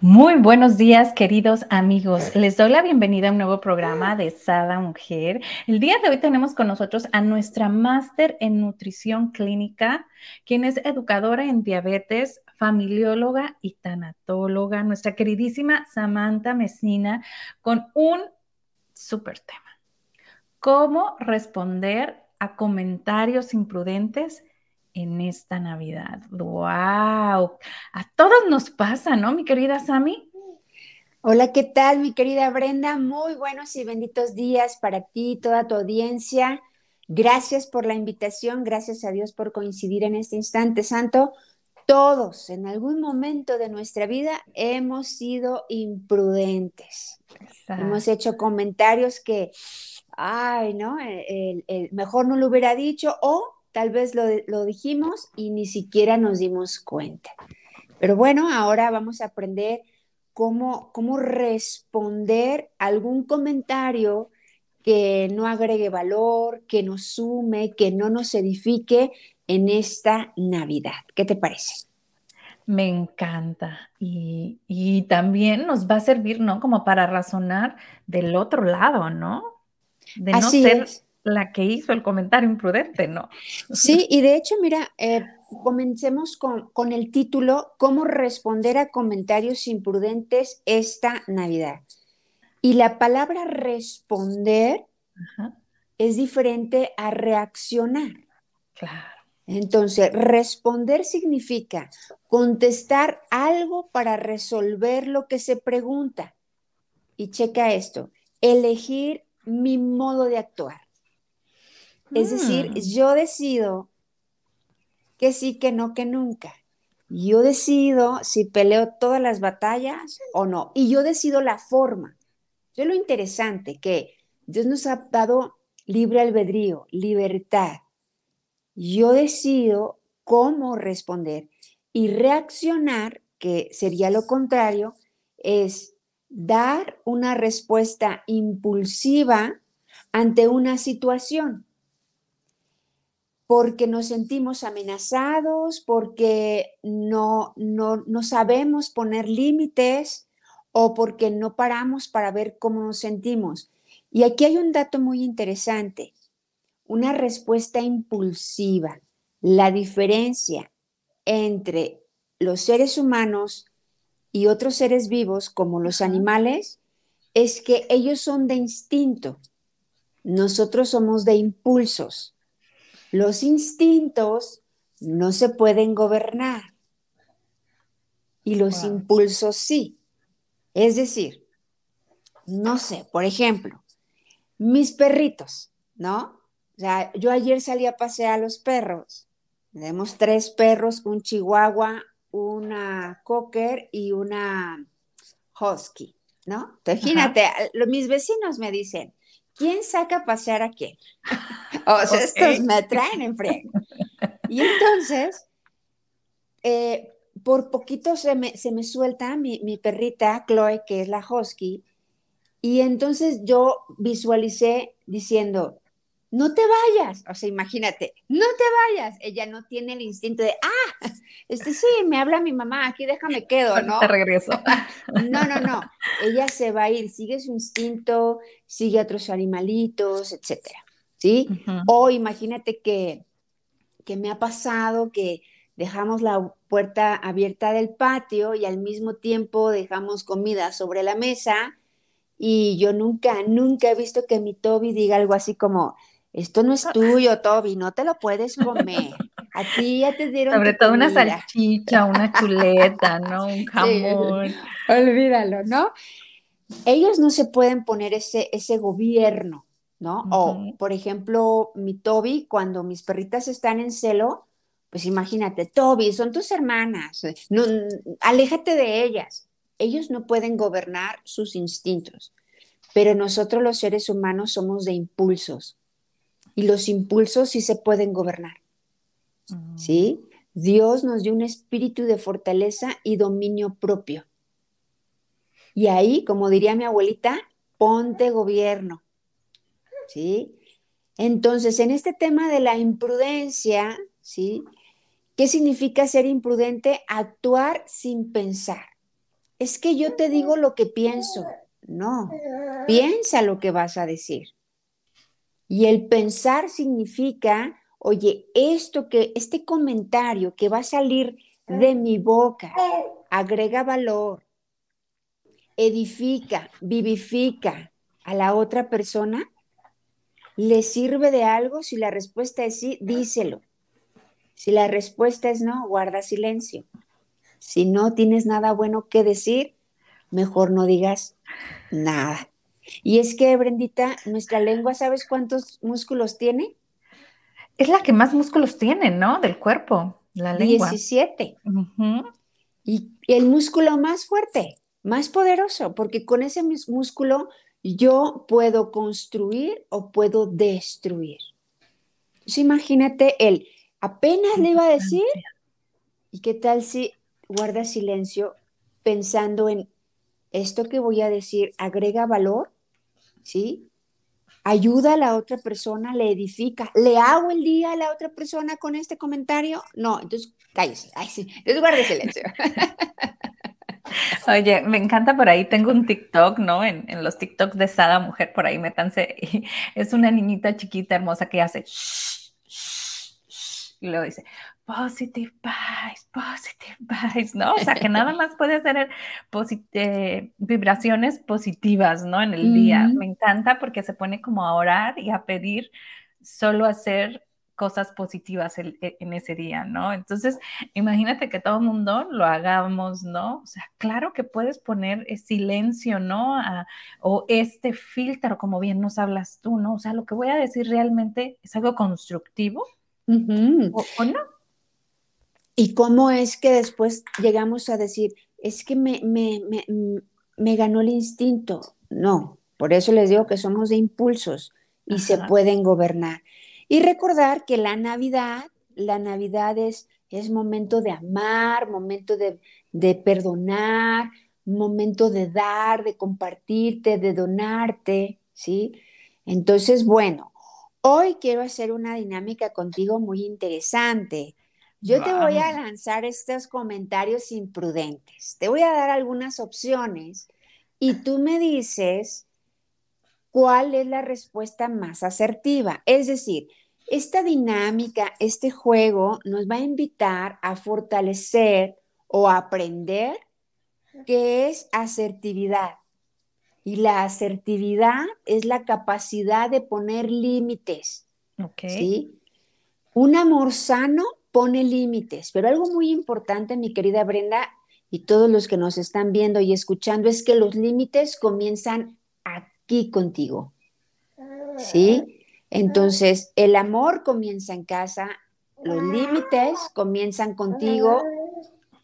muy buenos días, queridos amigos. Les doy la bienvenida a un nuevo programa de Sada Mujer. El día de hoy tenemos con nosotros a nuestra máster en nutrición clínica, quien es educadora en diabetes, familióloga y tanatóloga, nuestra queridísima Samantha Mesina, con un súper tema. ¿Cómo responder a comentarios imprudentes en esta Navidad. ¡Wow! A todos nos pasa, ¿no, mi querida Sami? Hola, ¿qué tal, mi querida Brenda? Muy buenos y benditos días para ti y toda tu audiencia. Gracias por la invitación, gracias a Dios por coincidir en este instante santo. Todos en algún momento de nuestra vida hemos sido imprudentes. Hemos hecho comentarios que, ay, ¿no? mejor no lo hubiera dicho o tal vez lo, dijimos y ni siquiera nos dimos cuenta. Pero bueno, ahora vamos a aprender cómo, cómo responder algún comentario que no agregue valor, que nos sume, que no nos edifique en esta Navidad. ¿Qué te parece? Me encanta. Y, y, también nos va a servir, ¿no? Como para razonar del otro lado, ¿no? De no ser la que hizo el comentario imprudente, ¿no? Sí, y de hecho, mira, eh, comencemos con, el título, ¿Cómo responder a comentarios imprudentes esta Navidad? Y la palabra responder es diferente a reaccionar. Claro. Entonces, responder significa contestar algo para resolver lo que se pregunta. Y checa esto, elegir mi modo de actuar. Es decir, mm. yo decido que sí, que no, que nunca. Yo decido si peleo todas las batallas o no. Y yo decido la forma. Es lo interesante que Dios nos ha dado libre albedrío, libertad. Yo decido cómo responder y reaccionar, que sería lo contrario, es dar una respuesta impulsiva ante una situación porque nos sentimos amenazados, porque no, no, sabemos poner límites o porque no paramos para ver cómo nos sentimos. Y aquí hay un dato muy interesante, una respuesta impulsiva. La diferencia entre los seres humanos y otros seres vivos, como los animales, es que ellos son de instinto, nosotros somos de impulsos. Los instintos no se pueden gobernar y los impulsos sí. Es decir, no sé, por ejemplo, mis perritos, ¿no? O sea, yo ayer salí a pasear a los perros. Tenemos tres perros, un chihuahua, una cocker y una husky, ¿no? Imagínate, mis vecinos me dicen, ¿quién saca a pasear a quién? o sea, estos me traen en freno. Y entonces, eh, por poquito se me, se me suelta mi, mi, perrita, Chloe, que es la husky, y entonces yo visualicé diciendo, no te vayas, o sea, imagínate, no te vayas. Ella no tiene el instinto de, ah, este sí, me habla mi mamá, aquí déjame quedo, ¿no? Te regreso. No, no, no. Ella se va a ir, sigue su instinto, sigue a otros animalitos, etcétera. ¿Sí? O imagínate que, que me ha pasado que dejamos la puerta abierta del patio y al mismo tiempo dejamos comida sobre la mesa y yo nunca, nunca he visto que mi Toby diga algo así como, esto no es tuyo, Toby, no te lo puedes comer. A ti ya te dieron. Sobre todo una salchicha, una chuleta, ¿no? Un jamón. olvídalo, ¿no? Ellos no se pueden poner ese, ese gobierno, ¿no? O, por ejemplo, mi Toby, cuando mis perritas están en celo, pues imagínate, Toby, son tus hermanas, no, aléjate de ellas. Ellos no pueden gobernar sus instintos. pero nosotros los seres humanos somos de impulsos y los impulsos sí se pueden gobernar. ¿Sí? Dios nos dio un espíritu de fortaleza y dominio propio. Y ahí, como diría mi abuelita, ponte gobierno. ¿Sí? Entonces, en este tema de la imprudencia, ¿sí? ¿Qué significa ser imprudente? Actuar sin pensar. Es que yo te digo lo que pienso. No, piensa lo que vas a decir. Y el pensar significa, oye, esto que, este comentario que va a salir de mi boca, agrega valor, edifica, vivifica a la otra persona, ¿le sirve de algo? Si la respuesta es sí, díselo. Si la respuesta es no, guarda silencio. Si no tienes nada bueno que decir, mejor no digas nada. Y es que, Brendita, nuestra lengua, ¿sabes cuántos músculos tiene? Es la que más músculos tiene, ¿no? Del cuerpo, la lengua. 17. Y el músculo más fuerte, más poderoso, porque con ese músculo yo puedo construir o puedo destruir. Entonces, imagínate, él apenas le iba a decir, ¿y qué tal si guarda silencio pensando en esto que voy a decir agrega valor, ¿sí? Ayuda a la otra persona, le edifica. ¿Le hago el día a la otra persona con este comentario? No, entonces cállese. Ay, sí. Entonces guarde silencio. Oye, me encanta por ahí, tengo un TikTok, ¿no? En, los TikToks de Sada Mujer, por ahí métanse. Es una niñita chiquita, hermosa, que hace y luego dice, positive vibes, positive vibes, ¿no? O sea, que nada más puede hacer eh, vibraciones positivas, ¿no? En el día. Me encanta porque se pone como a orar y a pedir solo hacer cosas positivas e, en, ese día, ¿no? Entonces, imagínate que todo el mundo lo hagamos, ¿no? O sea, claro que puedes poner silencio, ¿no? o este filtro, como bien nos hablas tú, ¿no? O sea, lo que voy a decir realmente es algo constructivo ¿O, no? ¿Y cómo es que después llegamos a decir, es que me, me, ganó el instinto? No, por eso les digo que somos de impulsos y se pueden gobernar. Y recordar que la Navidad, la Navidad es, es momento de amar, momento de, de perdonar, momento de dar, de compartirte, de donarte, ¿sí? Entonces, bueno, Hoy quiero hacer una dinámica contigo muy interesante. Yo te voy a lanzar estos comentarios imprudentes. Te voy a dar algunas opciones y tú me dices cuál es la respuesta más asertiva. Es decir, esta dinámica, este juego nos va a invitar a fortalecer o a aprender qué es asertividad. Y la asertividad es la capacidad de poner límites. ¿sí? Un amor sano pone límites, pero algo muy importante, mi querida Brenda, y todos los que nos están viendo y escuchando, es que los límites comienzan aquí contigo. ¿Sí? Entonces, el amor comienza en casa, los límites comienzan contigo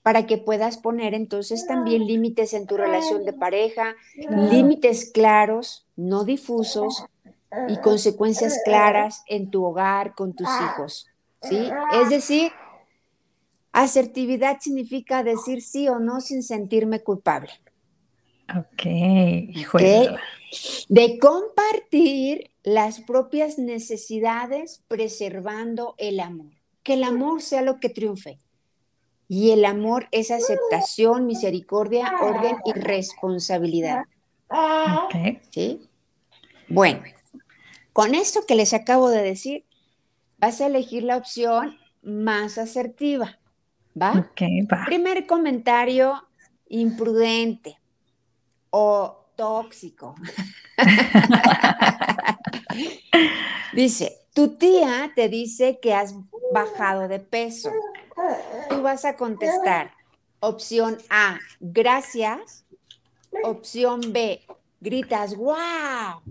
para que puedas poner entonces también límites en tu relación de pareja, límites claros, no difusos y consecuencias claras en tu hogar con tus hijos. ¿Sí? Es decir, asertividad significa decir sí o no sin sentirme culpable. Ok, ¿Okay? De compartir las propias necesidades preservando el amor. Que el amor sea lo que triunfe. Y el amor es aceptación, misericordia, orden y responsabilidad. ¿Sí? Bueno, con esto que les acabo de decir, vas a elegir la opción más asertiva. ¿Va? va. Primer comentario imprudente o tóxico. dice, tu tía te dice que has bajado de peso. Tú vas a contestar opción A, gracias. Opción B, gritas, wow.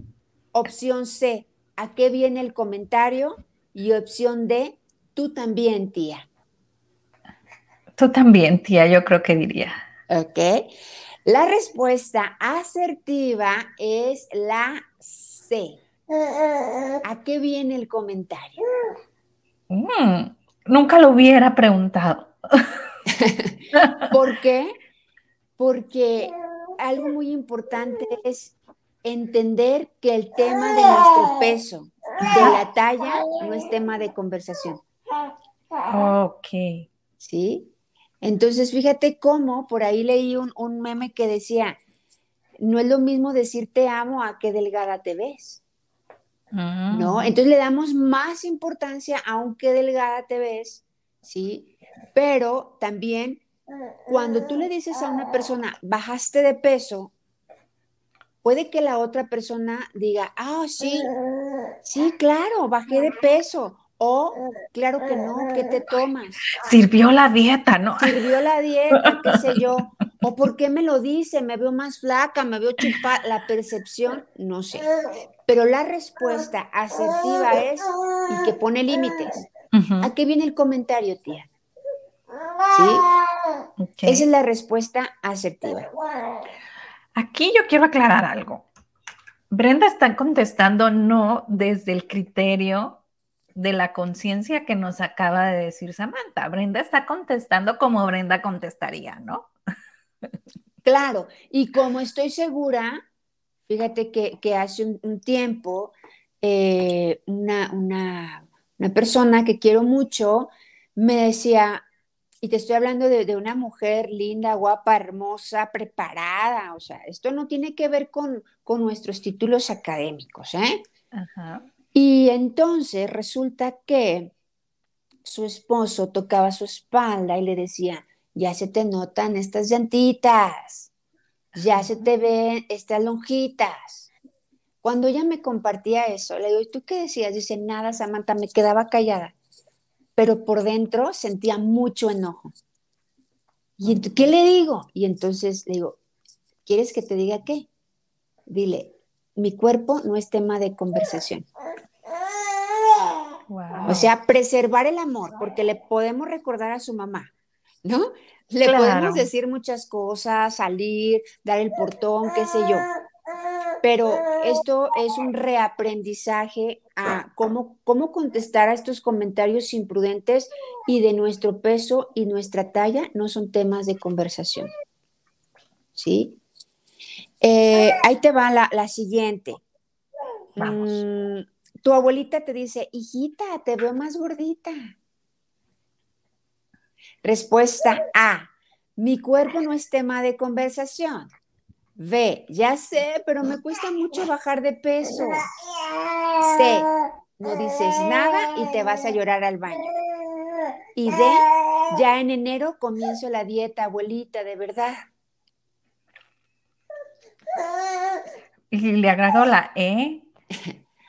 Opción C, ¿a qué viene el comentario? Y opción D, tú también, tía. Tú también, tía, yo creo que diría. Ok. La respuesta asertiva es la C. ¿A qué viene el comentario? Mm, nunca lo hubiera preguntado. ¿Por qué? Porque algo muy importante es entender que el tema de nuestro peso, de la talla, no es tema de conversación. Ok. ¿Sí? Entonces, fíjate cómo por ahí leí un, un meme que decía, no es lo mismo decir te amo a qué delgada te ves. ¿No? Mm. Entonces le damos más importancia a un qué delgada te ves, ¿sí? Pero también cuando tú le dices a una persona, bajaste de peso, puede que la otra persona diga, ah, sí, sí, claro, bajé de peso. O, claro que no, ¿qué te tomas? Sirvió la dieta, ¿no? Sirvió la dieta, qué sé yo. O, ¿por qué me lo dice? Me veo más flaca, me veo chupada. La percepción, no sé. Pero la respuesta asertiva es, y que pone límites. ¿A qué viene el comentario, tía? ¿Sí? Esa es la respuesta asertiva. Aquí yo quiero aclarar algo. Brenda está contestando no desde el criterio de la conciencia que nos acaba de decir Samantha. Brenda está contestando como Brenda contestaría, ¿no? Claro, y como estoy segura, fíjate que, hace un, un tiempo eh, una, una- una persona que quiero mucho me decía, y te estoy hablando de, de una mujer linda, guapa, hermosa, preparada, o sea, esto no tiene que ver con, con nuestros títulos académicos, ¿eh? Ajá. Y entonces resulta que su esposo tocaba su espalda y le decía, ya se te notan estas llantitas, ya se te ven estas lonjitas. Cuando ella me compartía eso, le digo, ¿y tú qué decías? Dice, nada, Samantha, me quedaba callada, pero por dentro sentía mucho enojo. ¿Y qué le digo? Y entonces le digo, ¿quieres que te diga qué? Dile, mi cuerpo no es tema de conversación. Wow. O sea, preservar el amor, porque le podemos recordar a su mamá, ¿no? Le Claro. podemos decir muchas cosas, salir, dar el portón, qué sé yo. Pero esto es un reaprendizaje a cómo, cómo contestar a estos comentarios imprudentes y de nuestro peso y nuestra talla no son temas de conversación. ¿Sí? Eh, ahí te va la, la siguiente. Vamos. Mm, tu abuelita te dice, hijita, te veo más gordita. Respuesta A, mi cuerpo no es tema de conversación. B, ya sé, pero me cuesta mucho bajar de peso. C, no dices nada y te vas a llorar al baño. Y D, ya en enero comienzo la dieta, abuelita, de verdad. Y le agrego la E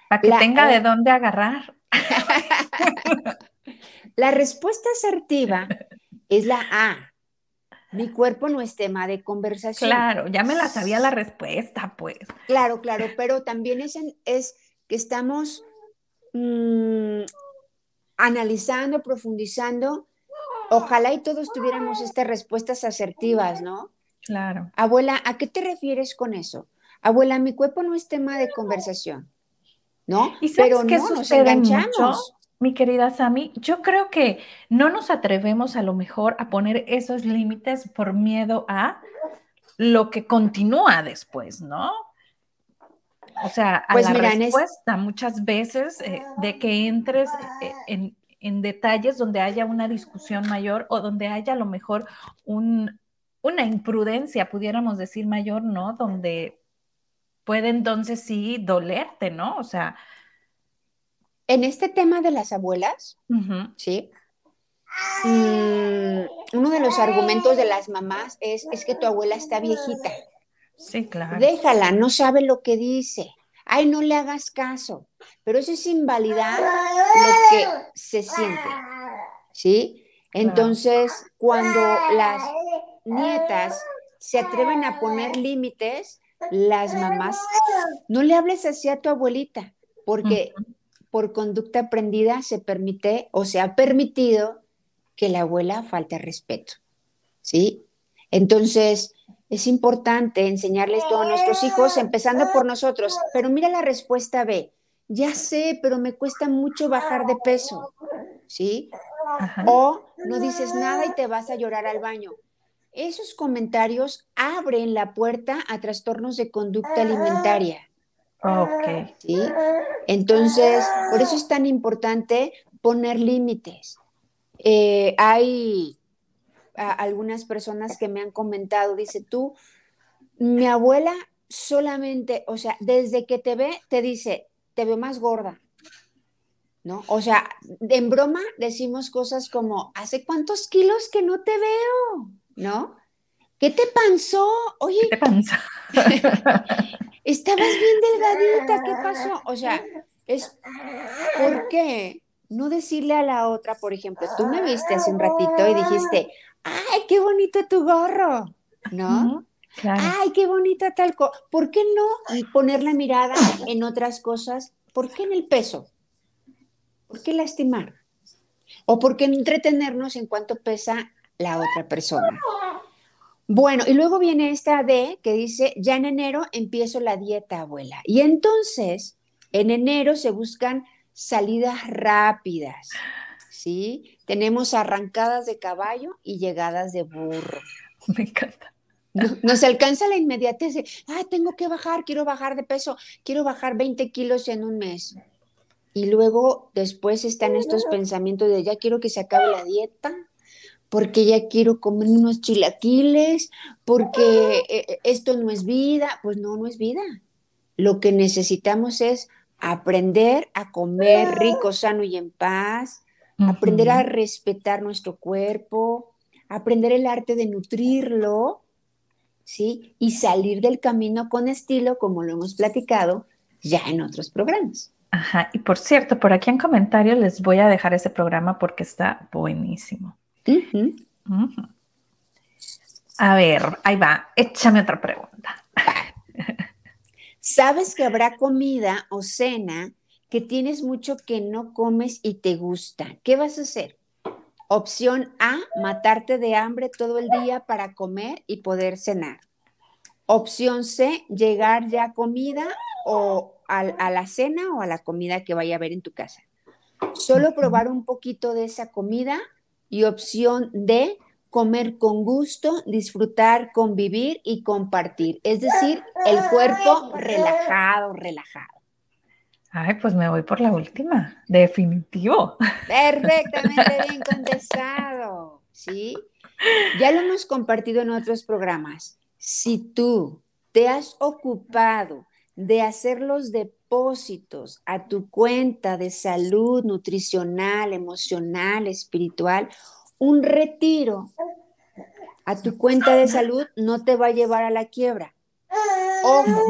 para que La tenga E. de dónde agarrar. La respuesta asertiva es la A. Mi cuerpo no es tema de conversación. Claro, ya me la sabía la respuesta, pues. Claro, claro, pero también es, en- es que estamos mm, analizando, profundizando. Ojalá y todos tuviéramos estas respuestas asertivas, ¿no? Claro. Abuela, ¿a qué te refieres con eso? Abuela, mi cuerpo no es tema de conversación, ¿no? ¿Y sabes Pero qué no, nos enganchamos. mucho? Mi querida Sami, yo creo que no nos atrevemos a lo mejor a poner esos límites por miedo a lo que continúa después, ¿no? O sea, a Pues la mira, en es- respuesta muchas veces eh, de que entres eh, en, en detalles donde haya una discusión mayor o donde haya a lo mejor un, una imprudencia, pudiéramos decir mayor, ¿no? Donde puede entonces sí dolerte, ¿no? O sea, En este tema de las abuelas, ¿sí? Mm, uno de los argumentos de las mamás es, es que tu abuela está viejita. sí, claro. Déjala, no sabe lo que dice. Ay, no le hagas caso. Pero eso es invalidar lo que se siente. ¿Sí? Entonces, cuando las nietas se atreven a poner límites, las mamás, no le hables así a tu abuelita, porque por conducta aprendida se permite o se ha permitido que la abuela falte al respeto. ¿Sí? Entonces, Es importante enseñarles todo a nuestros hijos, empezando por nosotros. Pero mira la respuesta B. Ya sé, pero me cuesta mucho bajar de peso. ¿Sí? O no dices nada y te vas a llorar al baño. Esos comentarios abren la puerta a trastornos de conducta alimentaria. Ok. ¿Sí? Entonces, por eso es tan importante poner límites. Eh, hay algunas personas que me han comentado, dice tú, mi abuela solamente, o sea, desde que te ve, te dice, te veo más gorda, ¿no? O sea, en broma decimos cosas como, ¿hace cuántos kilos que no te veo? ¿No? ¿Qué te pasó? Oye, ¿qué te pasó? estabas bien delgadita, ¿qué pasó? O sea, es, ¿por qué? No decirle a la otra, por ejemplo, tú me viste hace un ratito y dijiste, ay, qué bonito tu gorro, ¿no? Ay, qué bonita tal cosa. ¿Por qué no poner la mirada en otras cosas? ¿Por qué en el peso? ¿Por qué lastimar? ¿O por qué entretenernos en cuánto pesa la otra persona? Bueno, y luego viene esta D que dice, ya en enero empiezo la dieta, abuela. Y entonces, en enero se buscan salidas rápidas, ¿sí? Tenemos arrancadas de caballo y llegadas de burro. Me encanta. nos alcanza la inmediatez de, ah, tengo que bajar, quiero bajar de peso, quiero bajar 20 kilos en un mes. Y luego después están estos pensamientos de, ya quiero que se acabe la dieta, porque ya quiero comer unos chilaquiles, porque eh, eh, esto no es vida. Pues no, no es vida. Lo que necesitamos es aprender a comer rico, sano y en paz, aprender a respetar nuestro cuerpo, aprender el arte de nutrirlo, ¿sí? Y salir del camino con estilo, como lo hemos platicado ya en otros programas. Ajá, y por cierto, por aquí en comentarios les voy a dejar ese programa porque está buenísimo. A ver, ahí va, échame otra pregunta. Sabes que habrá comida o cena que tienes mucho que no comes y te gusta. ¿Qué vas a hacer? Opción A, matarte de hambre todo el día para comer y poder cenar. Opción C, llegar ya a comida o a, a, la cena o a la comida que vaya a haber en tu casa. Solo probar un poquito de esa comida y opción D, comer con gusto, disfrutar, convivir y compartir. Es decir, el cuerpo relajado, relajado. Ay, pues me voy por la última, definitivo. Perfectamente bien contestado, ¿sí? Ya lo hemos compartido en otros programas. Si tú te has ocupado de hacer los depósitos a tu cuenta de salud nutricional, emocional, espiritual, un retiro a tu cuenta de salud no te va a llevar a la quiebra. Ojo,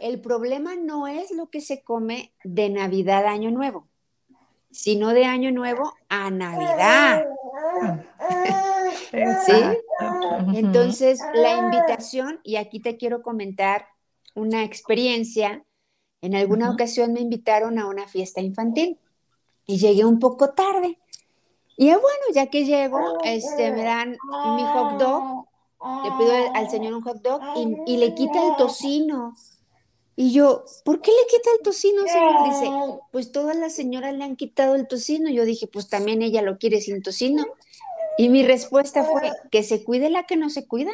el problema no es lo que se come de Navidad a Año Nuevo, sino de Año Nuevo a Navidad. ¿Sí? Entonces, la invitación, y aquí te quiero comentar una experiencia, en alguna ocasión me invitaron a una fiesta infantil y llegué un poco tarde. Y bueno, ya que llego, este, me dan mi hot dog, le pido al, señor un hot dog y, le quita el tocino. Y yo, ¿por qué le quita el tocino, señor? Dice, pues todas las señoras le han quitado el tocino. Yo dije, pues también ella lo quiere sin tocino. Y mi respuesta fue, que se cuide la que no se cuida.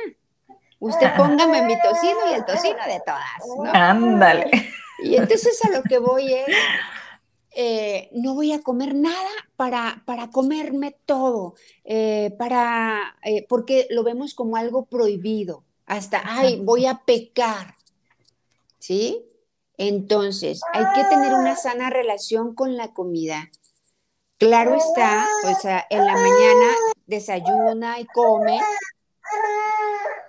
Usted póngame mi tocino y el tocino de todas. Ándale. Y entonces a lo que voy es, eh, no voy a comer nada para, para comerme todo, eh, para, eh, porque lo vemos como algo prohibido, hasta, ay, voy a pecar, ¿sí? Entonces, hay que tener una sana relación con la comida. Claro está, o sea, en la mañana desayuna y come,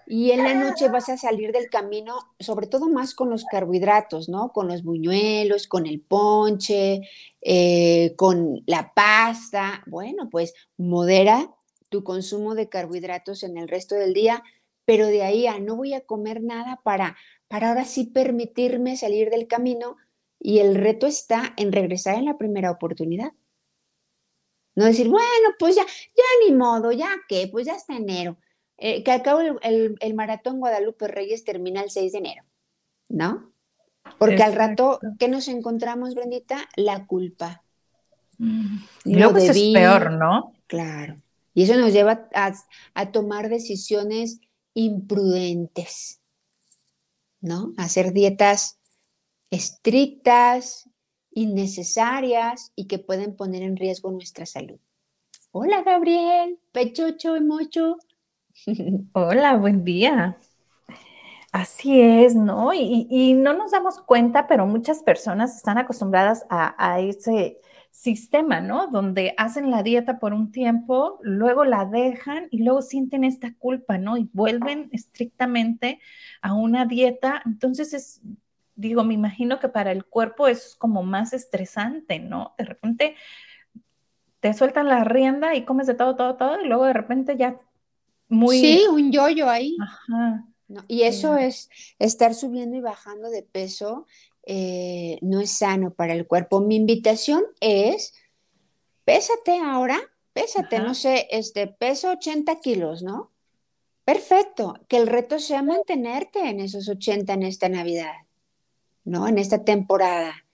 y en la noche vas a salir del camino, sobre todo más con los carbohidratos, ¿no? Con los buñuelos, con el ponche, eh, con la pasta. Bueno, pues modera tu consumo de carbohidratos en el resto del día, pero de ahí a no voy a comer nada para, para ahora sí permitirme salir del camino. Y el reto está en regresar en la primera oportunidad. No decir, bueno, pues ya, ya ni modo, ya qué, pues ya está enero eh, que al cabo el, el, maratón Guadalupe Reyes termina el 6 de enero, ¿no? Porque al rato, ¿qué nos encontramos, Brendita? La culpa. Mm. Y luego es peor, ¿no? Claro. Y eso nos lleva a, a tomar decisiones imprudentes, ¿no? Hacer dietas estrictas, innecesarias y que pueden poner en riesgo nuestra salud. Hola Gabriel, pechocho y mocho. Hola, buen día. Así es, ¿no? Y, no nos damos cuenta, pero muchas personas están acostumbradas a, a, ese sistema, ¿no? Donde hacen la dieta por un tiempo, luego la dejan y luego sienten esta culpa, ¿no? Y vuelven estrictamente a una dieta. Entonces es, digo, me imagino que para el cuerpo eso es como más estresante, ¿no? De repente te sueltan la rienda y comes de todo, todo, todo, y luego de repente ya muy... Sí, un yoyo ahí. Ajá. y eso es estar subiendo y bajando de peso, eh, no es sano para el cuerpo. Mi invitación es, pésate ahora, pésate, no sé, este, peso 80 kilos, ¿no? Perfecto, que el reto sea mantenerte en esos 80 en esta Navidad. ¿no? En esta temporada.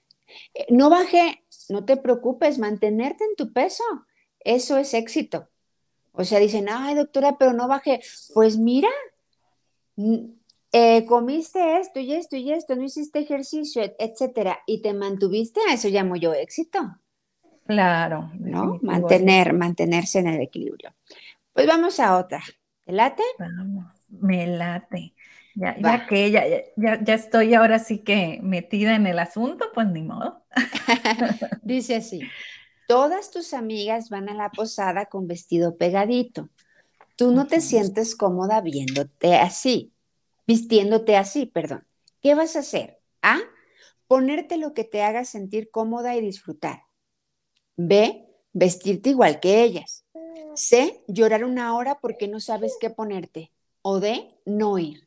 Eh, no baje, no te preocupes, mantenerte en tu peso. Eso es éxito. O sea, dicen, ay, doctora, pero no bajé. Pues mira, eh, comiste esto y esto y esto, no hiciste ejercicio, etcétera, y te mantuviste, a eso llamo yo éxito. Claro. ¿No? Mantener, mantenerse en el equilibrio. Pues vamos a otra. ¿Te late? Vamos, me late. Ya, que ya, ya, ya, estoy ahora sí que metida en el asunto, pues ni modo. Dice así, todas tus amigas van a la posada con vestido pegadito. Tú no te sientes cómoda viéndote así, vistiéndote así, perdón. ¿Qué vas a hacer? A, ponerte lo que te haga sentir cómoda y disfrutar. B, vestirte igual que ellas. C, llorar una hora porque no sabes qué ponerte. O D, no ir.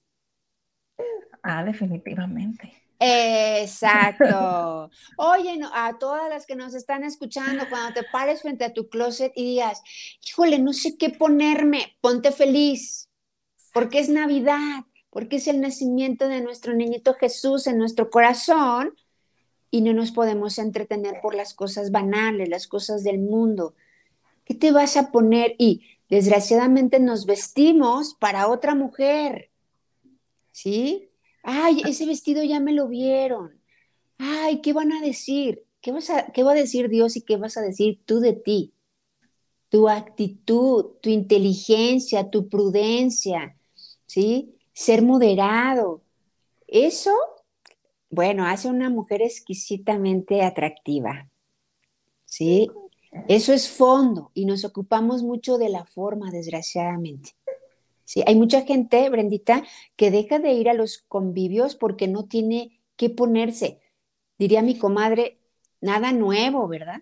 Ah, definitivamente. Exacto. Oye, a todas las que nos están escuchando, cuando te pares frente a tu closet y digas, híjole, no sé qué ponerme, ponte feliz, porque es Navidad, porque es el nacimiento de nuestro niñito Jesús en nuestro corazón y no nos podemos entretener por las cosas banales, las cosas del mundo. ¿Qué te vas a poner? Y desgraciadamente nos vestimos para otra mujer. ¿Sí? Ay, ese vestido ya me lo vieron. Ay, ¿qué van a decir? ¿Qué, vas a, ¿Qué va a decir Dios y qué vas a decir tú de ti? Tu actitud, tu inteligencia, tu prudencia, ¿sí? Ser moderado. Eso, bueno, hace una mujer exquisitamente atractiva, ¿sí? Eso es fondo y nos ocupamos mucho de la forma, desgraciadamente. Sí, hay mucha gente, Brendita, que deja de ir a los convivios porque no tiene que ponerse. Diría mi comadre, nada nuevo, ¿verdad?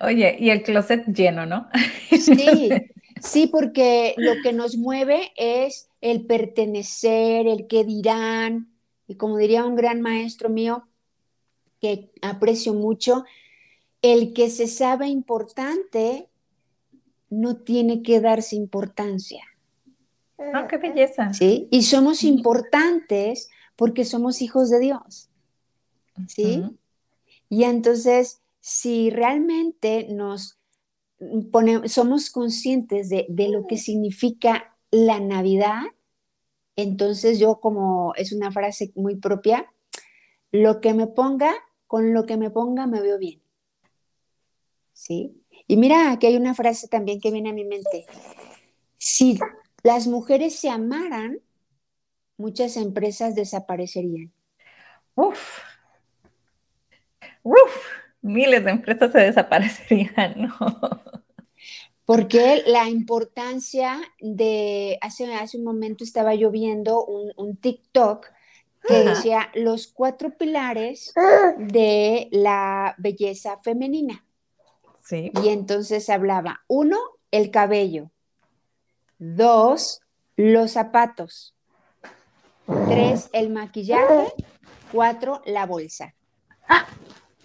Oye, y el closet lleno, ¿no? Sí, sí, porque lo que nos mueve es el pertenecer, el que dirán, y como diría un gran maestro mío, que aprecio mucho, el que se sabe importante no tiene que darse importancia. Ah, qué belleza. ¿Sí? Y somos importantes porque somos hijos de Dios. ¿Sí? Y entonces, si realmente nos ponemos, somos conscientes de, de lo que significa la Navidad, entonces yo como es una frase muy propia, lo que me ponga, con lo que me ponga me veo bien. ¿Sí? Y mira, aquí hay una frase también que viene a mi mente. Si las mujeres se amaran, muchas empresas desaparecerían. Uf, uf, miles de empresas se desaparecerían, ¿no? Porque la importancia de, hace, hace un momento estaba yo viendo un, TikTok que decía los cuatro pilares de la belleza femenina. Y entonces hablaba, uno, el cabello. Dos, los zapatos. Tres, el maquillaje. Cuatro, la bolsa.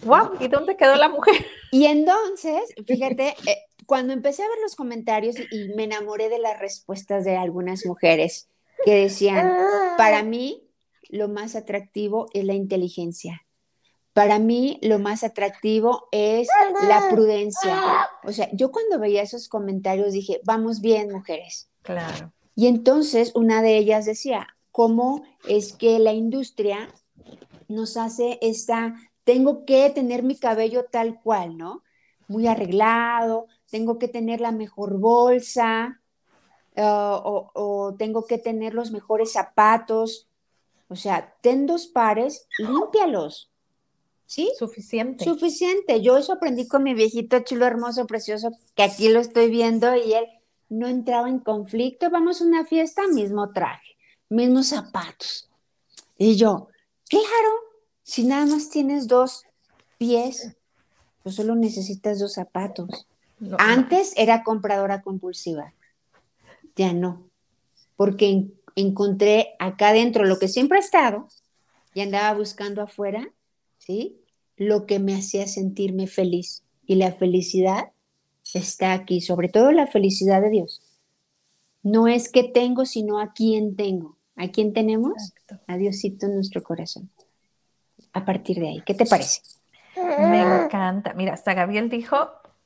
¡Wow! ¿Y dónde quedó la mujer? Y entonces, fíjate, eh, cuando empecé a ver los comentarios y me enamoré de las respuestas de algunas mujeres que decían, para mí lo más atractivo es la inteligencia. Para mí lo más atractivo es la prudencia. O sea, yo cuando veía esos comentarios dije, vamos bien, mujeres. Claro. Y entonces una de ellas decía, ¿cómo es que la industria nos hace esta, tengo que tener mi cabello tal cual, ¿no? Muy arreglado, tengo que tener la mejor bolsa, uh, o, o tengo que tener los mejores zapatos. O sea, ten dos pares, límpialos. ¿Sí? Suficiente. Suficiente. Yo eso aprendí con mi viejito chulo, hermoso, precioso, que aquí lo estoy viendo y él no entraba en conflicto. Vamos a una fiesta, mismo traje, mismos zapatos. Y yo, claro, si nada más tienes dos pies, pues solo necesitas dos zapatos. No, Antes era compradora compulsiva, ya no, porque en- encontré acá adentro lo que siempre ha estado y andaba buscando afuera, ¿sí? Lo que me hacía sentirme feliz. Y la felicidad está aquí, sobre todo la felicidad de Dios. No es que tengo, sino a quién tengo. ¿A quién tenemos? Exacto. A Diosito en nuestro corazón. A partir de ahí, ¿qué te parece? Me encanta. Mira, hasta Gabriel dijo,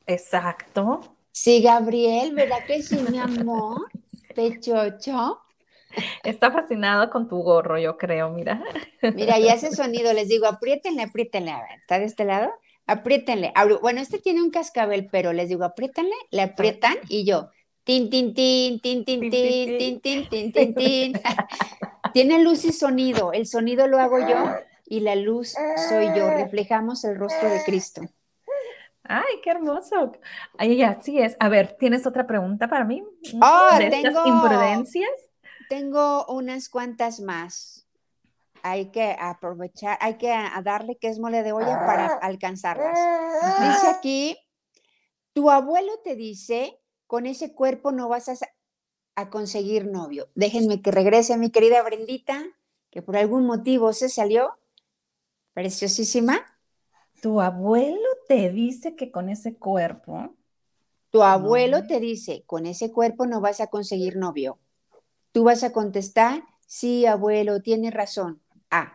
exacto. Sí, Gabriel, ¿verdad que sí, mi amor? Pechocho. Está fascinado con tu gorro, yo creo, mira. Mira, y hace sonido, les digo, apriétenle, apriétenle. A ver, ¿está de este lado? Apriétenle. Bueno, este tiene un cascabel, pero les digo, apriétenle, le aprietan y yo, tin, tin, tin, tin, tin, Tin, tin, tin, tin, tin, tin. Tiene luz y sonido. El sonido lo hago yo y la luz soy yo. Reflejamos el rostro de Cristo. Ay, qué hermoso. Ay, así es. A ver, ¿tienes otra pregunta para mí? Oh, ¿De estas tengo- imprudencias? Tengo unas cuantas más. Hay que aprovechar, hay que a- darle que es mole de olla para alcanzarlas. Dice aquí, tu abuelo te dice, con ese cuerpo no vas a, conseguir novio. Déjenme que regrese mi querida Brendita, que por algún motivo se salió. Preciosísima. Tu abuelo te dice que con ese cuerpo. Tu abuelo No. te dice, con ese cuerpo no vas a conseguir novio. Tú vas a contestar, sí, abuelo, tienes razón. A.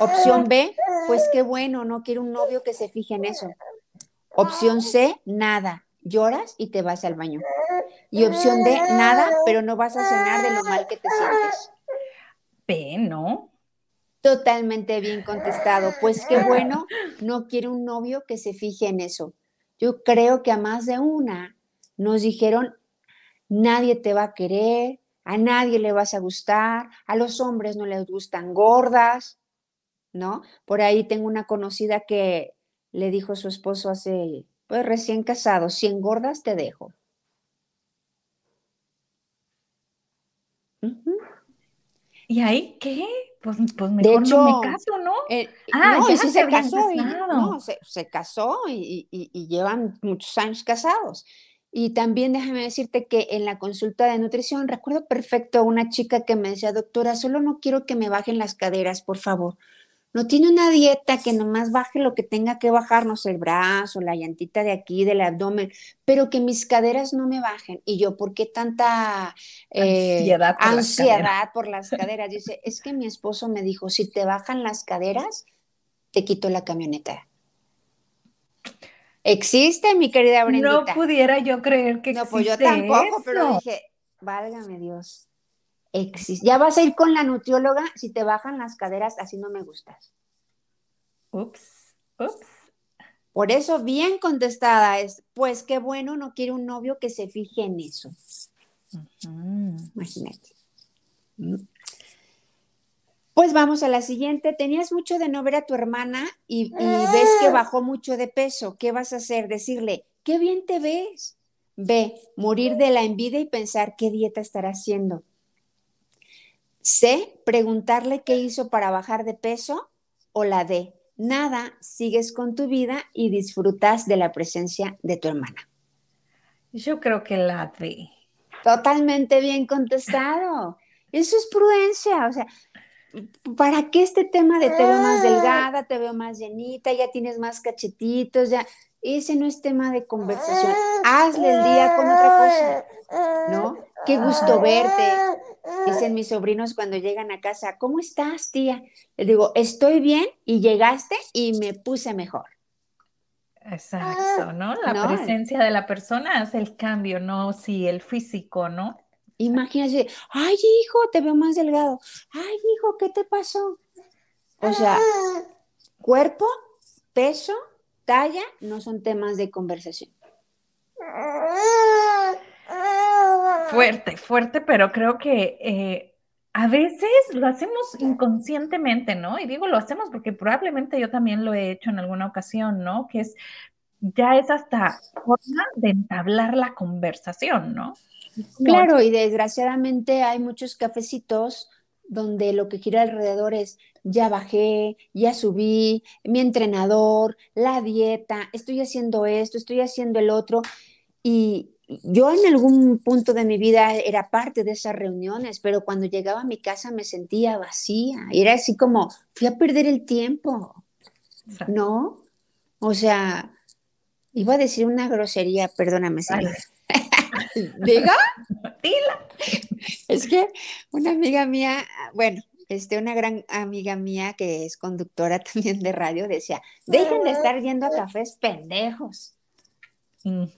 Opción B, pues qué bueno, no quiero un novio que se fije en eso. Opción C, nada. Lloras y te vas al baño. Y opción D, nada, pero no vas a cenar de lo mal que te sientes. P, ¿no? Totalmente bien contestado. Pues qué bueno, no quiero un novio que se fije en eso. Yo creo que a más de una nos dijeron, nadie te va a querer, a nadie le vas a gustar, a los hombres no les gustan gordas, ¿no? Por ahí tengo una conocida que le dijo a su esposo hace, pues recién casado, si engordas te dejo. ¿Y ahí qué? Pues, pues mejor hecho, me caso, ¿no? Eh, Ah, no, ya se se casó, y- no, se, se casó y, y- y llevan muchos años casados. Y también déjame decirte que en la consulta de nutrición recuerdo perfecto a una chica que me decía, doctora, solo no quiero que me bajen las caderas, por favor. No tiene una dieta que nomás baje lo que tenga que bajar, no sé, el brazo, la llantita de aquí, del abdomen, pero que mis caderas no me bajen. Y yo, ¿por qué tanta eh, Ansiedad por las ansiedad por las caderas? Dice, es que mi esposo me dijo, si te bajan las caderas, te quito la camioneta. Existe, mi querida No Brendita. pudiera yo creer que No, pues yo existe tampoco, pero dije, válgame Dios. Existe. Ya vas a ir con la nutrióloga si te bajan las caderas, así no me gustas. Ups, ups. Por eso, bien contestada es, pues qué bueno, no quiere un novio que se fije en eso. Imagínate. Vamos a la siguiente. Tenías mucho de no ver a tu hermana y, y ves que bajó mucho de peso. ¿Qué vas a hacer? Decirle, qué bien te ves. B, morir de la envidia y pensar qué dieta estará haciendo. C, preguntarle qué hizo para bajar de peso. O la D, nada, sigues con tu vida y disfrutas de la presencia de tu hermana. Yo creo que la D. Totalmente bien contestado. Eso es prudencia. O sea, ¿para qué este tema de te veo más delgada, te veo más llenita, ya tienes más cachetitos, ya? ese no es tema de conversación. Hazle el día con otra cosa, ¿no? Qué gusto verte. Dicen mis sobrinos cuando llegan a casa, ¿cómo estás, tía? Les digo, estoy bien y llegaste y me puse mejor. Exacto, ¿no? La presencia de la persona hace el cambio, no si el físico, ¿no? Imagínate, ay, hijo, te veo más delgado. Ay, hijo, ¿qué te pasó? O sea, cuerpo, peso, talla no son temas de conversación. Fuerte, fuerte, pero creo que eh, a veces lo hacemos inconscientemente, ¿no? Y digo lo hacemos porque probablemente yo también lo he hecho en alguna ocasión, ¿no? Que es, ya es hasta forma de entablar la conversación, ¿no? Claro, y desgraciadamente hay muchos cafecitos donde lo que gira alrededor es, ya bajé, ya subí, mi entrenador, la dieta, estoy haciendo esto, estoy haciendo el otro. Y yo en algún punto de mi vida era parte de esas reuniones, pero cuando llegaba a mi casa me sentía vacía. Era así como, fui a perder el tiempo, ¿no? O sea, iba a decir una grosería, perdóname, señora. ¿Diga? Dila. Es que una amiga mía, bueno, este, una gran amiga mía que es conductora también de radio decía, dejen de estar yendo a cafés pendejos.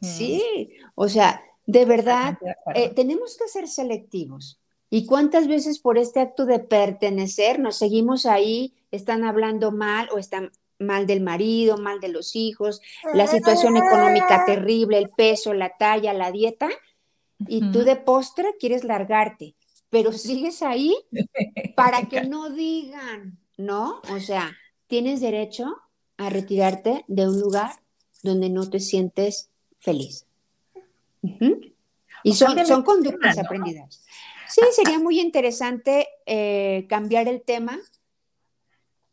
Sí, o sea, de verdad, eh, tenemos que ser selectivos. ¿Y cuántas veces por este acto de pertenecer nos seguimos ahí, están hablando mal o están mal del marido, mal de los hijos, la situación económica terrible, el peso, la talla, la dieta, y tú de postre quieres largarte, pero sigues ahí para que no digan, ¿no? O sea, tienes derecho a retirarte de un lugar donde no te sientes feliz. Y son, son conductas aprendidas. Sí, sería muy interesante eh, cambiar el tema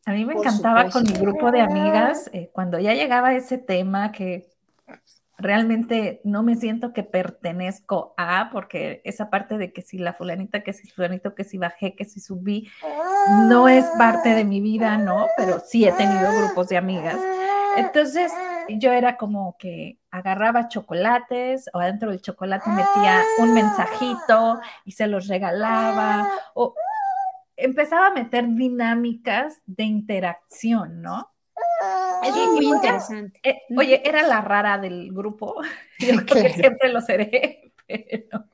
a mí me encantaba con mi grupo de amigas, eh, cuando ya llegaba ese tema que realmente no me siento que pertenezco a, porque esa parte de que si la fulanita, que si fulanito, que si bajé, que si subí, no es parte de mi vida, ¿no? Pero sí he tenido grupos de amigas. Entonces yo era como que agarraba chocolates o adentro del chocolate metía un mensajito y se los regalaba o empezaba a meter dinámicas de interacción, ¿no? Eso es muy interesante. Eh, oye, era la rara del grupo. Yo creo que siempre lo seré. Pero,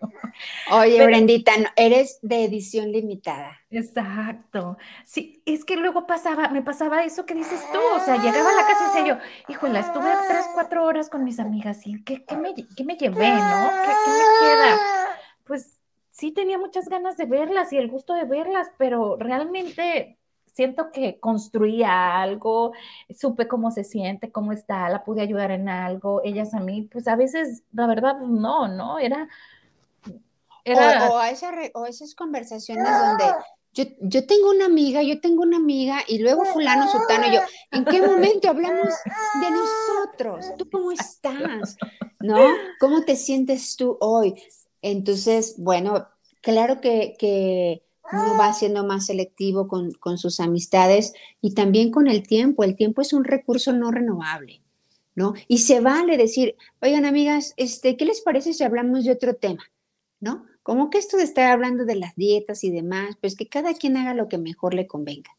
oye, Brendita, eres de edición limitada. Exacto. Sí, es que luego pasaba, me pasaba eso que dices tú. O sea, llegaba a la casa y decía yo, híjole, estuve tres, cuatro horas con mis amigas y ¿qué, me, me, llevé, no? ¿Qué, ¿Qué me queda? Pues sí tenía muchas ganas de verlas y el gusto de verlas, pero realmente siento que construía algo, supe cómo se siente, cómo está, la pude ayudar en algo, ellas a mí, pues a veces, la verdad, no, ¿no? Era... O, o, esas conversaciones donde yo, yo, tengo una amiga, yo tengo una amiga, y luego fulano, sutano, y yo, ¿en qué momento hablamos de nosotros? ¿Tú cómo estás? ¿No? ¿Cómo te sientes tú hoy? Entonces, bueno, claro que, uno va siendo más selectivo con, sus amistades y también con el tiempo. El tiempo es un recurso no renovable, ¿no? Y se vale decir, oigan, amigas, este, ¿qué les parece si hablamos de otro tema? ¿No? Como que esto de estar hablando de las dietas y demás, pues que cada quien haga lo que mejor le convenga.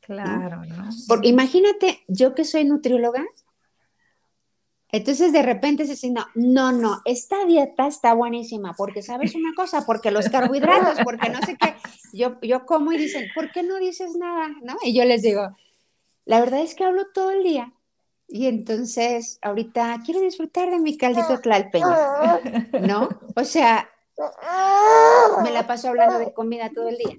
Claro, ¿no? Porque imagínate, yo que soy nutrióloga, entonces de repente se dice, no, no, no, esta dieta está buenísima, porque sabes una cosa, porque los carbohidratos, porque no sé qué, yo, yo como y dicen, ¿por qué no dices nada? ¿No? Y yo les digo, la verdad es que hablo todo el día. Y entonces ahorita quiero disfrutar de mi caldito tlalpeño, ¿no? O sea, me la paso hablando de comida todo el día.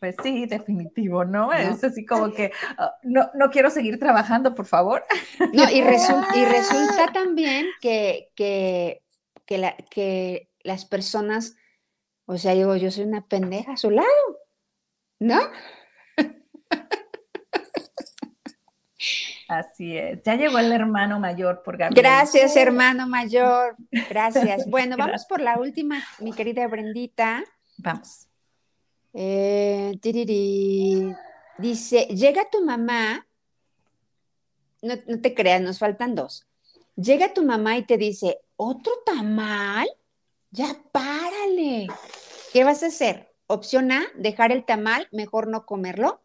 Pues sí, definitivo, ¿no? Es así como que ah, no, no, quiero seguir trabajando, por favor. No, y, y resulta también que, que, la, que las personas, o sea, digo, yo soy una pendeja a su lado, ¿no? Así es. Ya llegó el hermano mayor por Gabriel. Gracias, hermano mayor. Gracias. Bueno, vamos por la última, mi querida Brendita. Vamos. Eh, dice, llega tu mamá no, no te creas, nos faltan dos. Llega tu mamá y te dice, ¿otro tamal? Ya párale. ¿Qué vas a hacer? Opción A, dejar el tamal, mejor no comerlo.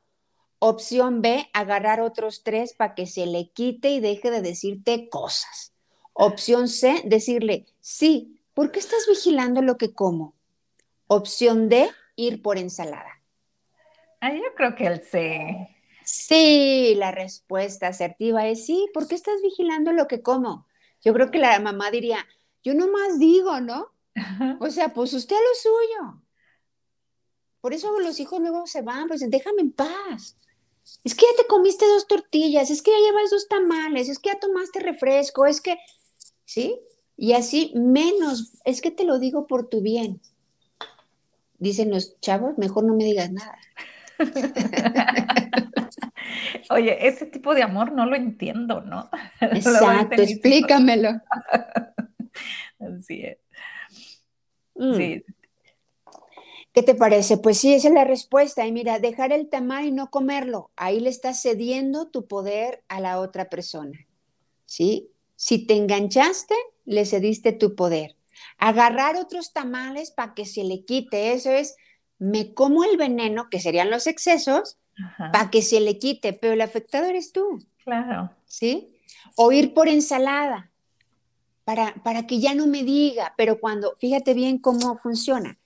Opción B, agarrar otros tres para que se le quite y deje de decirte cosas. Opción C, decirle, sí, ¿por qué estás vigilando lo que como? Opción D, ir por ensalada. Ah, yo creo que el C. Sí, la respuesta asertiva es sí, ¿por qué estás vigilando lo que como? Yo creo que la mamá diría, yo nomás digo, ¿no? O sea, pues usted a lo suyo. Por eso los hijos luego se van, pues déjame en paz. Es que ya te comiste dos tortillas, es que ya llevas dos tamales, es que ya tomaste refresco, es que, ¿sí? Y así menos, es que te lo digo por tu bien. Dicen los chavos, mejor no me digas nada. Oye, ese tipo de amor no lo entiendo, ¿no? Exacto, explícamelo. Así es. Mm. Sí, ¿Qué te parece? Pues sí, esa es la respuesta. Y mira, dejar el tamal y no comerlo, ahí le estás cediendo tu poder a la otra persona. ¿Sí? Si te enganchaste, le cediste tu poder. Agarrar otros tamales para que se le quite, eso es, me como el veneno, que serían los excesos, para que se le quite, pero el afectado eres tú. Claro. ¿Sí? O ir por ensalada, para, para que ya no me diga, pero cuando, fíjate bien cómo funciona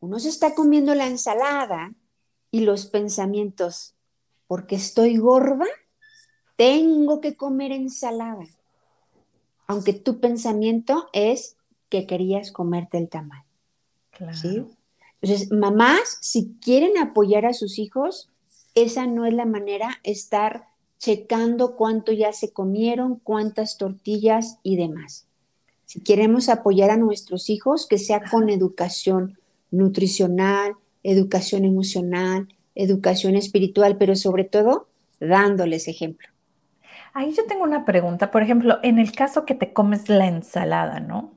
uno se está comiendo la ensalada y los pensamientos, porque estoy gorda, tengo que comer ensalada. Aunque tu pensamiento es que querías comerte el tamal. ¿sí? Entonces, mamás, si quieren apoyar a sus hijos, esa no es la manera, estar checando cuánto ya se comieron, cuántas tortillas y demás. Si queremos apoyar a nuestros hijos, que sea con educación, nutricional, educación emocional, educación espiritual, pero sobre todo dándoles ejemplo. Ahí yo tengo una pregunta, por ejemplo, en el caso que te comes la ensalada, ¿no?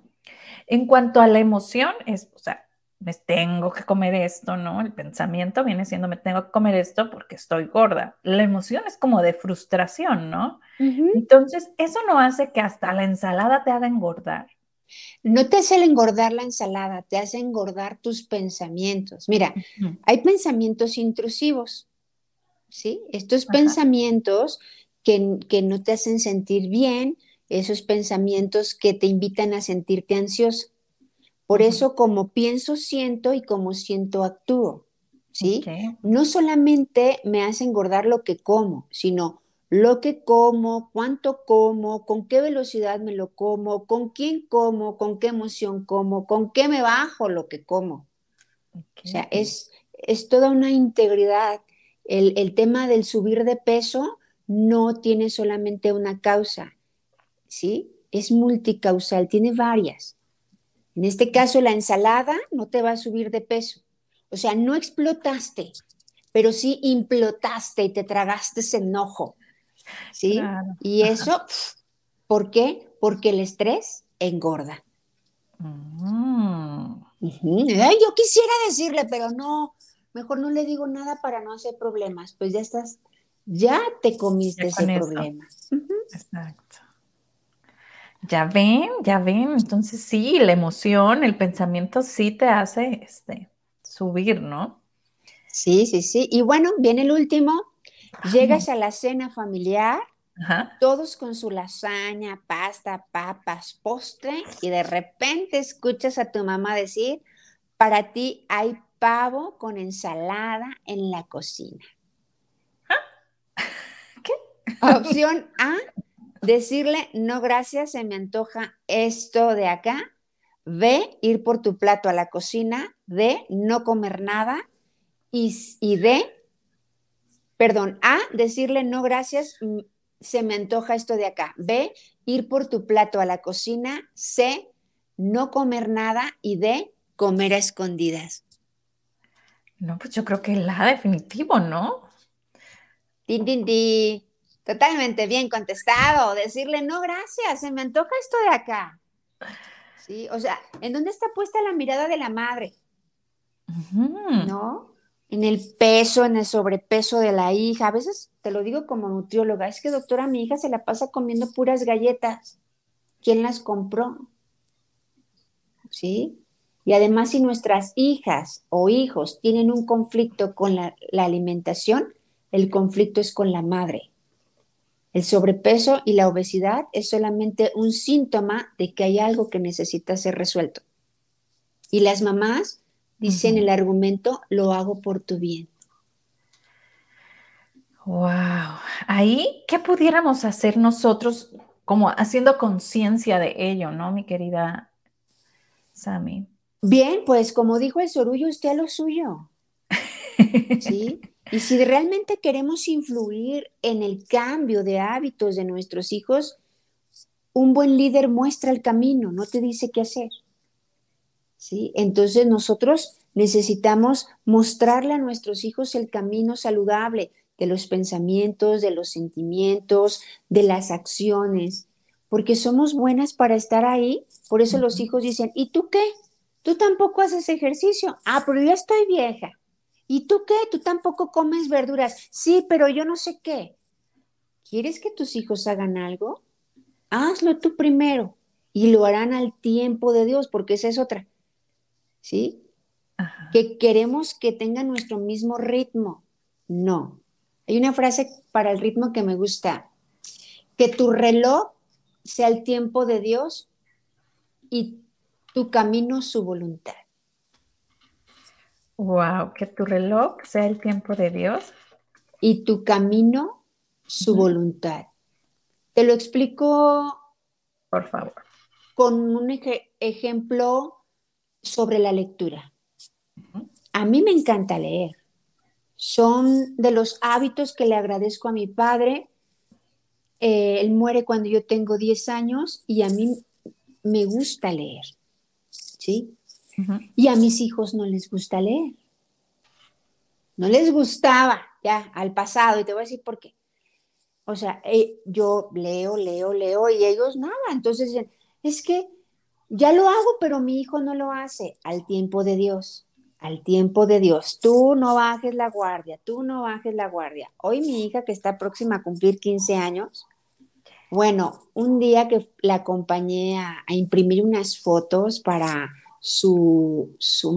En cuanto a la emoción, es, o sea, me tengo que comer esto, ¿no? El pensamiento viene siendo me tengo que comer esto porque estoy gorda. La emoción es como de frustración, ¿no? Entonces, eso no hace que hasta la ensalada te haga engordar. No te hace engordar la ensalada, te hace engordar tus pensamientos. Mira, hay pensamientos intrusivos, ¿sí? Estos pensamientos que, que no te hacen sentir bien, esos pensamientos que te invitan a sentirte ansioso. Por eso, como pienso, siento y como siento, actúo. ¿Sí? No solamente me hace engordar lo que como, sino lo que como, cuánto como, con qué velocidad me lo como, con quién como, con qué emoción como, con qué me bajo lo que como. O sea, es, es toda una integridad. El, el, tema del subir de peso no tiene solamente una causa, ¿sí? Es multicausal, tiene varias. En este caso, la ensalada no te va a subir de peso. O sea, no explotaste, pero sí implotaste y te tragaste ese enojo ¿sí? Y eso, ¿por qué? Porque el estrés engorda. Mm. yo quisiera decirle, pero no, mejor no le digo nada para no hacer problemas. Pues ya estás, ya te comiste ese problema. Exacto. Ya ven, ya ven. Entonces sí, la emoción, el pensamiento sí te hace este, subir, ¿no? Sí, sí, sí. Y bueno, viene el último, Llegas a la cena familiar, todos con su lasaña, pasta, papas, postre, y de repente escuchas a tu mamá decir, para ti hay pavo con ensalada en la cocina. ¿Ah? ¿Qué? Opción A, decirle, no gracias, se me antoja esto de acá. B, ir por tu plato a la cocina. D, no comer nada. Y, y D, perdón, A, decirle no gracias, se me antoja esto de acá. B, ir por tu plato a la cocina. C, no comer nada. Y D, comer a escondidas. No, pues yo creo que la definitivo, ¿no? Tin. Totalmente bien contestado. Decirle, no, gracias, se me antoja esto de acá. Sí, o sea, ¿en dónde está puesta la mirada de la madre? ¿No? en el peso, en el sobrepeso de la hija. A veces te lo digo como nutrióloga, es que doctora, mi hija se la pasa comiendo puras galletas. ¿Quién las compró? ¿Sí? Y además, si nuestras hijas o hijos tienen un conflicto con la, la alimentación, el conflicto es con la madre. El sobrepeso y la obesidad es solamente un síntoma de que hay algo que necesita ser resuelto. Y las mamás dicen el argumento, lo hago por tu bien. Wow. Ahí, ¿qué pudiéramos hacer nosotros como haciendo conciencia de ello, no, mi querida Sami? Bien, pues como dijo el sorullo, usted a lo suyo. ¿Sí? Y si realmente queremos influir en el cambio de hábitos de nuestros hijos, un buen líder muestra el camino, no te dice qué hacer. Entonces nosotros necesitamos mostrarle a nuestros hijos el camino saludable de los pensamientos, de los sentimientos, de las acciones, porque somos buenas para estar ahí. Por eso los hijos dicen, ¿y tú qué? Tú tampoco haces ejercicio. Ah, pero yo estoy vieja. ¿Y tú qué? Tú tampoco comes verduras. Sí, pero yo no sé qué. ¿Quieres que tus hijos hagan algo? Hazlo tú primero y lo harán al tiempo de Dios, porque esa es otra. ¿sí? Que queremos que tengan nuestro mismo ritmo. No. Hay una frase para el ritmo que me gusta. Que tu reloj sea el tiempo de Dios y tu camino su voluntad. Wow, que tu reloj sea el tiempo de Dios. Y tu camino su voluntad. Te lo explico. Por favor. Con un ejemplo sobre la lectura. A mí me encanta leer. Son de los hábitos que le agradezco a mi padre. Eh, él muere cuando yo tengo 10 años y a mí me gusta leer. ¿Sí? Y a mis hijos no les gusta leer. No les gustaba ya al pasado y te voy a decir por qué. O sea, eh, yo leo, leo, leo y ellos nada. Entonces dicen, es que ya lo hago, pero mi hijo no lo hace al tiempo de Dios. Al tiempo de Dios. Tú no bajes la guardia, tú no bajes la guardia. Hoy mi hija que está próxima a cumplir 15 años, bueno, un día que la acompañé a, imprimir unas fotos para su,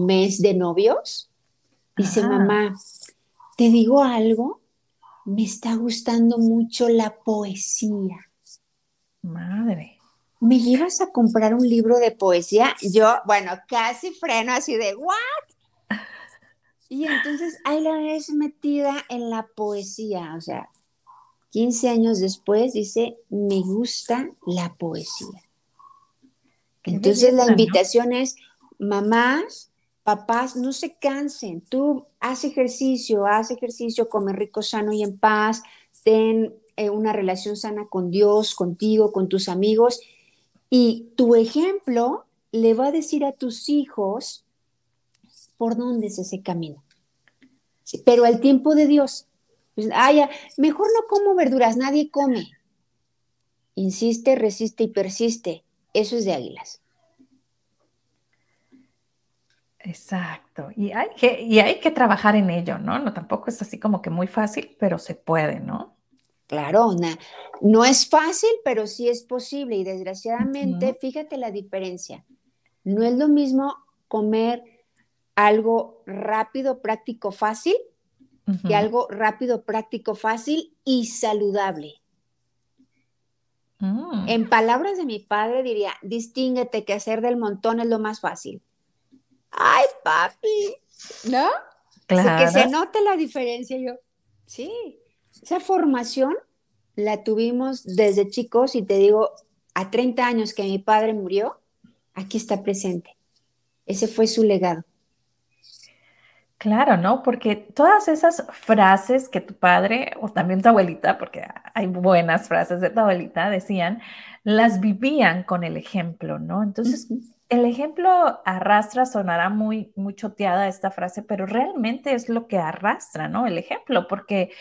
mes de novios, dice, mamá, ¿te digo algo? Me está gustando mucho la poesía. Madre. ¿me llevas a comprar un libro de poesía? Yo, bueno, casi freno así de, ¿what? Y entonces ahí la ves metida en la poesía, o sea, 15 años después dice, me gusta la poesía. Entonces la invitación es, mamás, papás, no se cansen, tú haz ejercicio, haz ejercicio, come rico, sano y en paz, ten eh, una relación sana con Dios, contigo, con tus amigos y tu ejemplo le va a decir a tus hijos por dónde es ese camino. pero al tiempo de Dios, pues, mejor no como verduras, nadie come. Insiste, resiste y persiste. Eso es de águilas. Exacto. Y hay que, y hay que trabajar en ello, ¿no? No tampoco es así como que muy fácil, pero se puede, ¿no? Claro, no es fácil, pero sí es posible y desgraciadamente, fíjate la diferencia. No es lo mismo comer algo rápido, práctico, fácil, que algo rápido, práctico, fácil y saludable. Mm. En palabras de mi padre diría, distínguete que hacer del montón es lo más fácil. Ay, papi, ¿no? Claro. que se note la diferencia yo. Sí, esa formación la tuvimos desde chicos y te digo, a 30 años que mi padre murió, aquí está presente. Ese fue su legado. Claro, ¿no? Porque todas esas frases que tu padre o también tu abuelita, porque hay buenas frases de tu abuelita, decían, las vivían con el ejemplo, ¿no? Entonces, el ejemplo arrastra, sonará muy, muy choteada esta frase, pero realmente es lo que arrastra, ¿no? El ejemplo, porque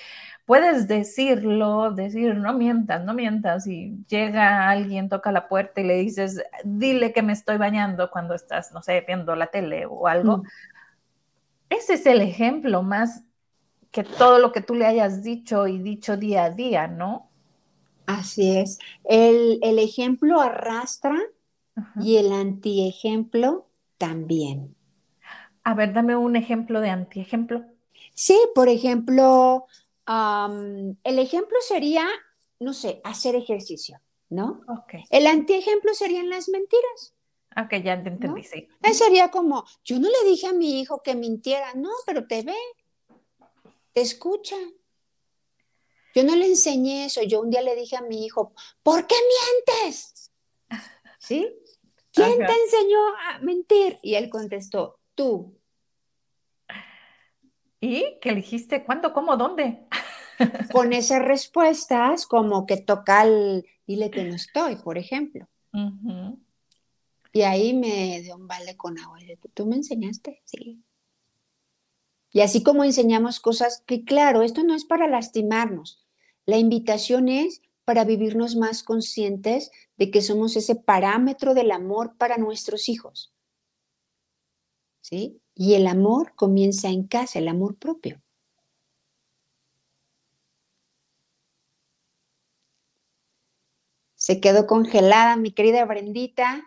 puedes decirlo, decir, no mientas, no mientas, y llega alguien, toca la puerta y le dices, dile que me estoy bañando cuando estás, no sé, viendo la tele o algo. Ese es el ejemplo más que todo lo que tú le hayas dicho y dicho día a día, ¿no? Así es. El, el ejemplo arrastra y el antiejemplo también. A ver, dame un ejemplo de antiejemplo. Sí, por ejemplo, el ejemplo sería, no sé, hacer ejercicio, ¿no? Ok. El antiejemplo serían las mentiras. Ok, ya te entendí, sí. sería como, yo no le dije a mi hijo que mintiera, no, pero te ve, te escucha. Yo no le enseñé eso, yo un día le dije a mi hijo, ¿por qué mientes? ¿Sí? ¿Quién te enseñó a mentir? Y él contestó, tú. ¿Y qué dijiste? ¿Cuándo? ¿Cómo? ¿Dónde? Con esas respuestas, como que toca el dile que no estoy, por ejemplo. Y ahí me dio un balde con agua. Y ¿Tú me enseñaste? Sí. Y así como enseñamos cosas que, claro, esto no es para lastimarnos. La invitación es para vivirnos más conscientes de que somos ese parámetro del amor para nuestros hijos. ¿Sí? Y el amor comienza en casa, el amor propio. Se quedó congelada mi querida Brendita.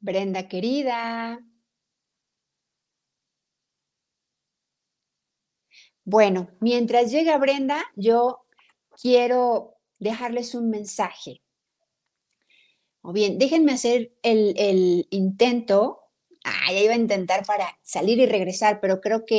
Brenda querida. Bueno, mientras llega Brenda, yo quiero dejarles un mensaje. O bien, déjenme hacer el, intento. Ah, ya iba a intentar para salir y regresar, pero creo que